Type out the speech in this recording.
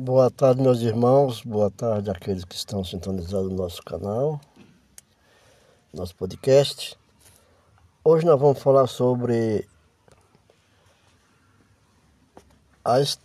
Boa tarde, meus irmãos. Boa tarde àqueles que estão sintonizados no nosso canal, nosso podcast. Hoje nós vamos falar sobre as